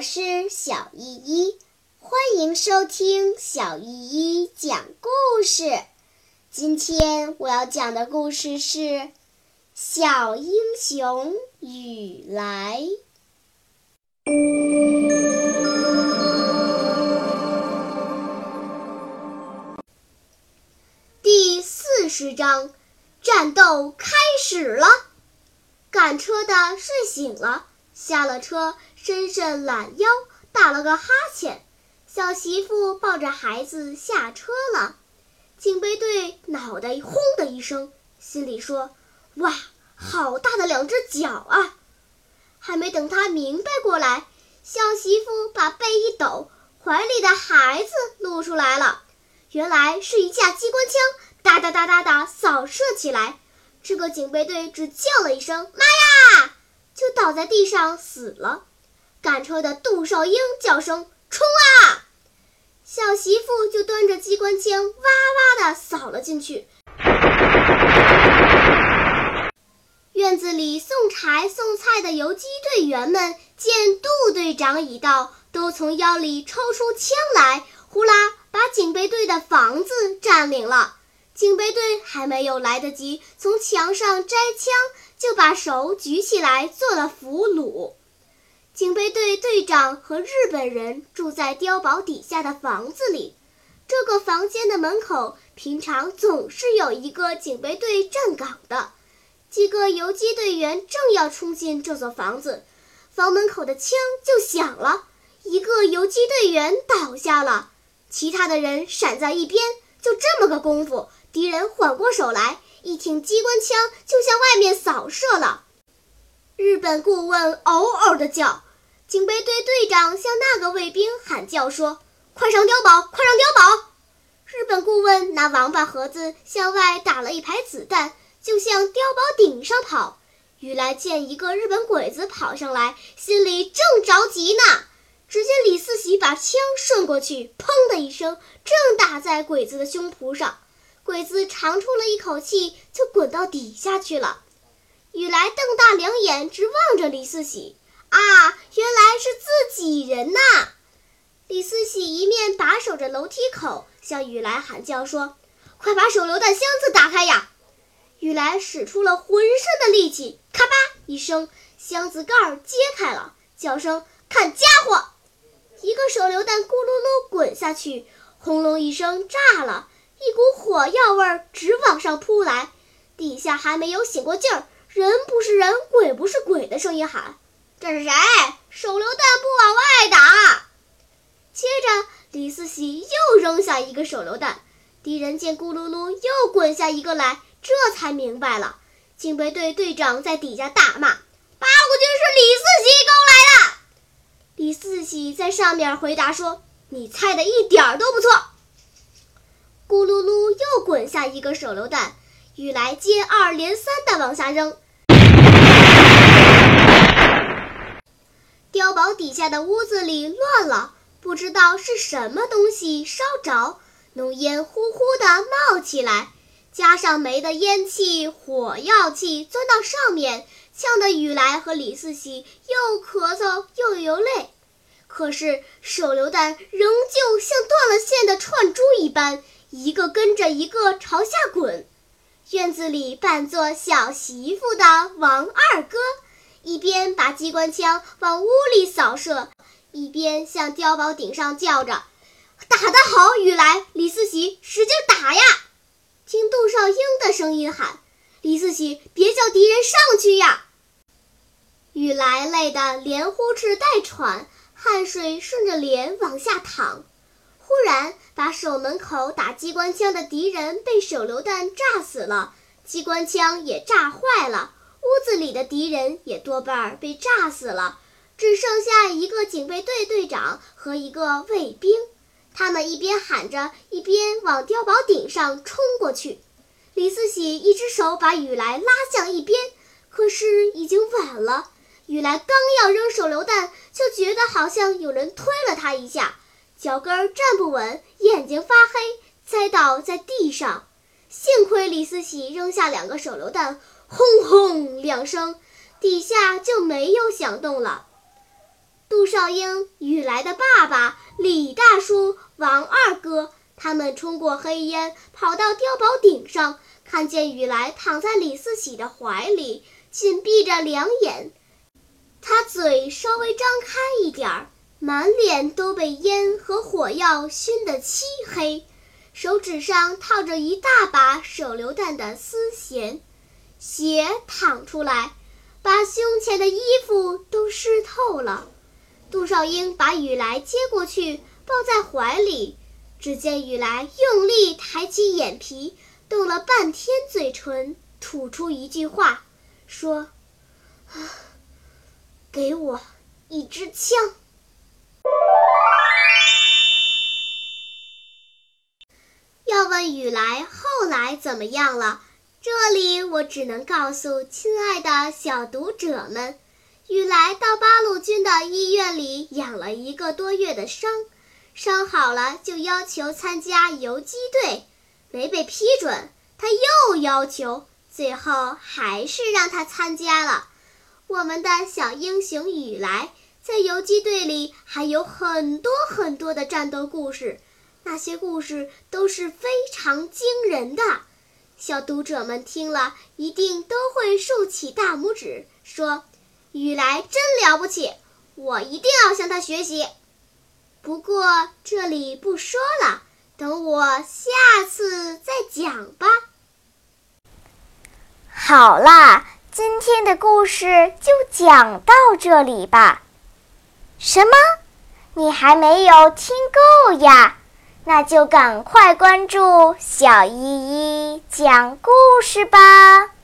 我是小依依，欢迎收听小依依讲故事。今天我要讲的故事是《小英雄雨来》第四十章，战斗开始了。赶车的睡醒了。下了车，伸伸懒腰，打了个哈欠。小媳妇抱着孩子下车了。警备队脑袋轰的一声，心里说：“哇，好大的两只脚啊！”还没等他明白过来，小媳妇把背一抖，怀里的孩子露出来了。原来是一架机关枪，哒哒哒哒哒扫射起来。这个警备队只叫了一声：“妈呀！”就倒在地上死了。赶车的杜少英叫声：“冲啊！”小媳妇就端着机关枪哇哇地扫了进去。院子里送柴送菜的游击队员们见杜队长已到，都从腰里抽出枪来，呼啦把警备队的房子占领了。警备队还没有来得及从墙上摘枪，就把手举起来做了俘虏。警备队队长和日本人住在碉堡底下的房子里，这个房间的门口平常总是有一个警备队站岗的。几个游击队员正要冲进这座房子，房门口的枪就响了，一个游击队员倒下了，其他的人闪在一边。就这么个功夫。敌人缓过手来，一挺机关枪就向外面扫射了。日本顾问嗷嗷的叫，警备队队长向那个卫兵喊叫说：“快上碉堡，快上碉堡！”日本顾问拿王八盒子向外打了一排子弹，就向碉堡顶上跑。雨来见一个日本鬼子跑上来，心里正着急呢。只见李四喜把枪顺过去，砰的一声，正打在鬼子的胸脯上。鬼子长出了一口气，就滚到底下去了。雨来瞪大两眼，直望着李四喜。啊，原来是自己人呐！李四喜一面把守着楼梯口，向雨来喊叫说：“快把手榴弹箱子打开呀！”雨来使出了浑身的力气，咔吧一声，箱子盖儿揭开了，叫声：“看家伙！”一个手榴弹咕噜噜滚下去，轰隆一声炸了。一股火药味儿直往上扑来，底下还没有醒过劲儿，人不是人，鬼不是鬼的声音喊：“这是谁？手榴弹不往外打！”接着，李四喜又扔下一个手榴弹，敌人见咕噜噜又滚下一个来，这才明白了。警备队队长在底下大骂：“八路军是李四喜勾来的！”李四喜在上面回答说：“你猜的一点儿都不错。”咕噜噜，又滚下一个手榴弹，雨来接二连三地往下扔。碉堡底下的屋子里乱了，不知道是什么东西烧着，浓烟呼呼地冒起来，加上煤的烟气、火药气钻到上面，呛得雨来和李四喜又咳嗽又流泪。可是手榴弹仍旧像断了线的串珠一般。一个跟着一个朝下滚，院子里扮作小媳妇的王二哥，一边把机关枪往屋里扫射，一边向碉堡顶上叫着：“打得好，雨来，李四喜，使劲打呀！”听杜少英的声音喊：“李四喜，别叫敌人上去呀！”雨来累得连呼哧带喘，汗水顺着脸往下淌。忽然，把守门口打机关枪的敌人被手榴弹炸死了，机关枪也炸坏了，屋子里的敌人也多半被炸死了，只剩下一个警备队队长和一个卫兵。他们一边喊着，一边往碉堡顶上冲过去。李四喜一只手把雨来拉向一边，可是已经晚了。雨来刚要扔手榴弹，就觉得好像有人推了他一下。脚跟站不稳，眼睛发黑，栽倒在地上。幸亏李四喜扔下两个手榴弹，轰轰两声，底下就没有响动了。杜少英、雨来的爸爸李大叔、王二哥，他们冲过黑烟，跑到碉堡顶上，看见雨来躺在李四喜的怀里，紧闭着两眼，他嘴稍微张开一点儿，满脸都被烟和火药熏得漆黑，手指上套着一大把手榴弹的丝弦，血淌出来，把胸前的衣服都湿透了。杜少英把雨来接过去，抱在怀里。只见雨来用力抬起眼皮，动了半天嘴唇，吐出一句话，说：“啊给我一支枪。”要问雨来后来怎么样了，这里我只能告诉亲爱的小读者们。雨来到八路军的医院里养了一个多月的伤，伤好了就要求参加游击队，没被批准，他又要求，最后还是让他参加了。我们的小英雄雨来在游击队里还有很多很多的战斗故事，那些故事都是非常惊人的。小读者们听了一定都会竖起大拇指，说。雨来真了不起，我一定要向他学习。不过这里不说了，等我下次再讲吧。好啦，今天的故事就讲到这里吧。什么？你还没有听够呀？那就赶快关注小依依讲故事吧。